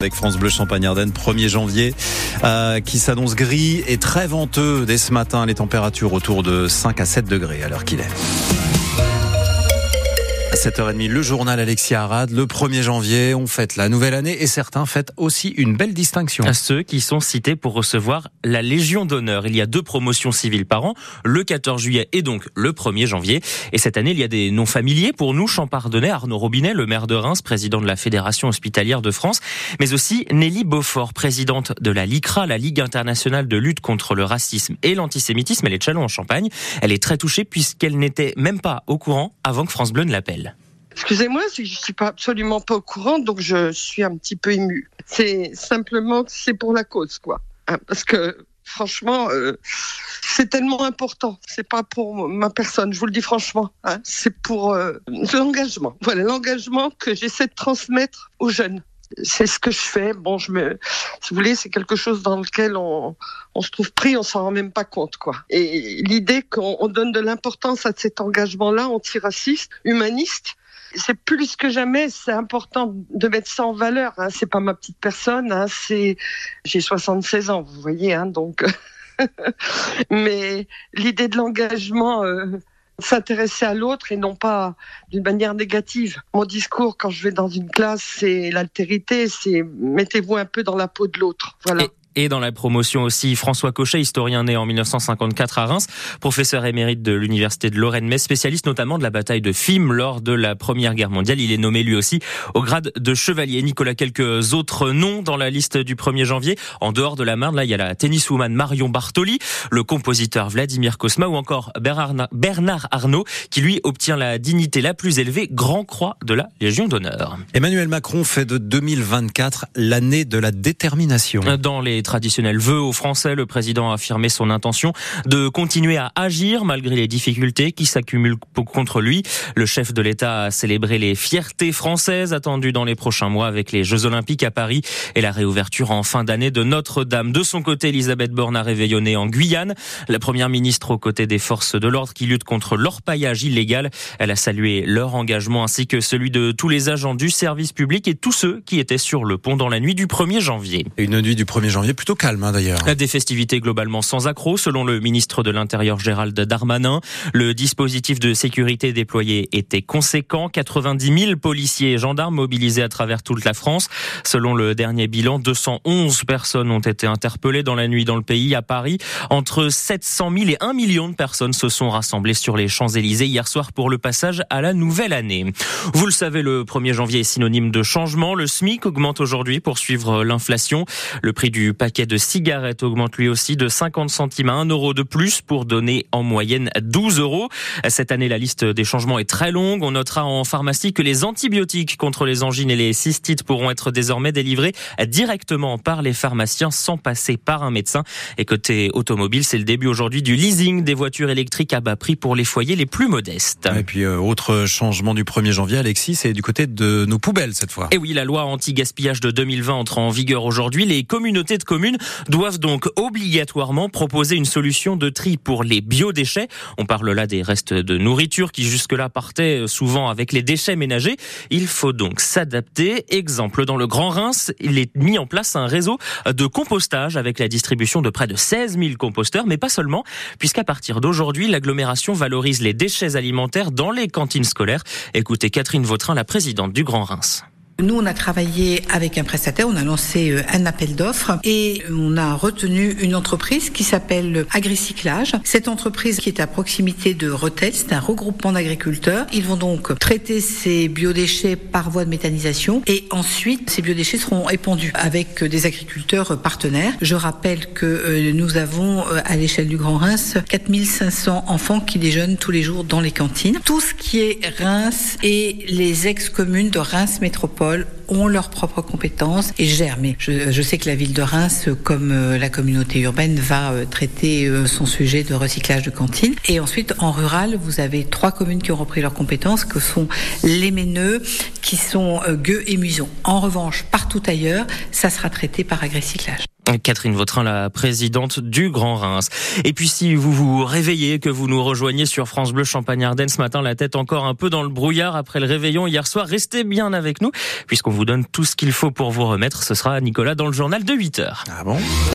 Avec France Bleu Champagne-Ardenne, 1er janvier, euh, qui s'annonce gris et très venteux dès ce matin. Les températures autour de 5 à 7 degrés à l'heure qu'il est. 7h30, le journal Alexia Arad. Le 1er janvier, on fête la nouvelle année et certains fêtent aussi une belle distinction. À ceux qui sont cités pour recevoir la Légion d'honneur. Il y a deux promotions civiles par an, le 14 juillet et donc le 1er janvier. Et cette année, il y a des noms familiers pour nous, Champardonnais, Arnaud Robinet, le maire de Reims, président de la Fédération hospitalière de France, mais aussi Nelly Beaufort, présidente de la LICRA, la Ligue internationale de lutte contre le racisme et l'antisémitisme. Elle est de en Champagne. Elle est très touchée puisqu'elle n'était même pas au courant avant que France Bleu ne l'appelle. Excusez-moi, je suis pas absolument pas au courant, donc je suis un petit peu émue. C'est simplement que c'est pour la cause, quoi. Hein, parce que franchement, euh, c'est tellement important. C'est pas pour ma personne, je vous le dis franchement. Hein. c'est pour euh, l'engagement. Voilà, l'engagement que j'essaie de transmettre aux jeunes. C'est ce que je fais. Bon, je me, si vous voulez, c'est quelque chose dans lequel on, on se trouve pris, on s'en rend même pas compte, quoi. Et l'idée qu'on donne de l'importance à cet engagement-là, antiraciste, humaniste, c'est plus que jamais, c'est important de mettre ça en valeur. Hein. C'est pas ma petite personne, hein. c'est j'ai 76 ans, vous voyez, hein, donc. Mais l'idée de l'engagement. Euh, s'intéresser à l'autre et non pas d'une manière négative. Mon discours quand je vais dans une classe, c'est l'altérité, c'est mettez-vous un peu dans la peau de l'autre. Voilà. Et dans la promotion aussi, François Cochet, historien né en 1954 à Reims, professeur émérite de l'université de Lorraine-Metz, spécialiste notamment de la bataille de Fimes lors de la Première Guerre mondiale. Il est nommé lui aussi au grade de chevalier. Nicolas, quelques autres noms dans la liste du 1er janvier. En dehors de la Marne, là, il y a la tenniswoman Marion Bartoli, le compositeur Vladimir Kosma ou encore Bernard Arnault, qui lui obtient la dignité la plus élevée, Grand Croix de la Légion d'honneur. Emmanuel Macron fait de 2024 l'année de la détermination. Dans les traditionnel vœu aux Français, le président a affirmé son intention de continuer à agir malgré les difficultés qui s'accumulent contre lui. Le chef de l'État a célébré les fiertés françaises attendues dans les prochains mois avec les Jeux Olympiques à Paris et la réouverture en fin d'année de Notre-Dame. De son côté, Elisabeth Borne a réveillonné en Guyane. La première ministre aux côtés des forces de l'ordre qui luttent contre l'orpaillage illégal. Elle a salué leur engagement ainsi que celui de tous les agents du service public et tous ceux qui étaient sur le pont dans la nuit du 1er janvier. Une nuit du 1er janvier plutôt calme hein, d'ailleurs. Des festivités globalement sans accroc, selon le ministre de l'Intérieur Gérald Darmanin. Le dispositif de sécurité déployé était conséquent. 90 000 policiers et gendarmes mobilisés à travers toute la France. Selon le dernier bilan, 211 personnes ont été interpellées dans la nuit dans le pays. À Paris, entre 700 000 et 1 million de personnes se sont rassemblées sur les Champs-Élysées hier soir pour le passage à la nouvelle année. Vous le savez, le 1er janvier est synonyme de changement. Le SMIC augmente aujourd'hui pour suivre l'inflation. Le prix du paquet de cigarettes augmente lui aussi de 50 centimes à 1 euro de plus pour donner en moyenne 12 euros. Cette année, la liste des changements est très longue. On notera en pharmacie que les antibiotiques contre les angines et les cystites pourront être désormais délivrés directement par les pharmaciens sans passer par un médecin. Et côté automobile, c'est le début aujourd'hui du leasing des voitures électriques à bas prix pour les foyers les plus modestes. Et puis, euh, autre changement du 1er janvier, Alexis, c'est du côté de nos poubelles cette fois. Et oui, la loi anti-gaspillage de 2020 entre en vigueur aujourd'hui. Les communautés de communes doivent donc obligatoirement proposer une solution de tri pour les biodéchets. On parle là des restes de nourriture qui jusque-là partaient souvent avec les déchets ménagers. Il faut donc s'adapter. Exemple, dans le Grand Reims, il est mis en place un réseau de compostage avec la distribution de près de 16 000 composteurs, mais pas seulement, puisqu'à partir d'aujourd'hui, l'agglomération valorise les déchets alimentaires dans les cantines scolaires. Écoutez Catherine Vautrin, la présidente du Grand Reims. Nous, on a travaillé avec un prestataire, on a lancé euh, un appel d'offres et on a retenu une entreprise qui s'appelle Agricyclage. Cette entreprise qui est à proximité de Retel, c'est un regroupement d'agriculteurs. Ils vont donc traiter ces biodéchets par voie de méthanisation et ensuite ces biodéchets seront épandus avec des agriculteurs partenaires. Je rappelle que euh, nous avons euh, à l'échelle du Grand Reims 4500 enfants qui déjeunent tous les jours dans les cantines. Tout ce qui est Reims et les ex-communes de Reims Métropole ont leurs propres compétences et gèrent. Mais je, sais que la ville de Reims, comme euh, la communauté urbaine, va euh, traiter euh, son sujet de recyclage de cantines. Et ensuite, en rural, vous avez trois communes qui ont repris leurs compétences, que sont les Méneux, qui sont Gueux et Muison. En revanche, partout ailleurs, ça sera traité par agricyclage. Catherine Vautrin, la présidente du Grand Reims. Et puis si vous vous réveillez, que vous nous rejoignez sur France Bleu Champagne-Ardenne ce matin, la tête encore un peu dans le brouillard après le réveillon hier soir, restez bien avec nous puisqu'on vous donne tout ce qu'il faut pour vous remettre. Ce sera Nicolas dans le journal de 8 heures. Ah bon?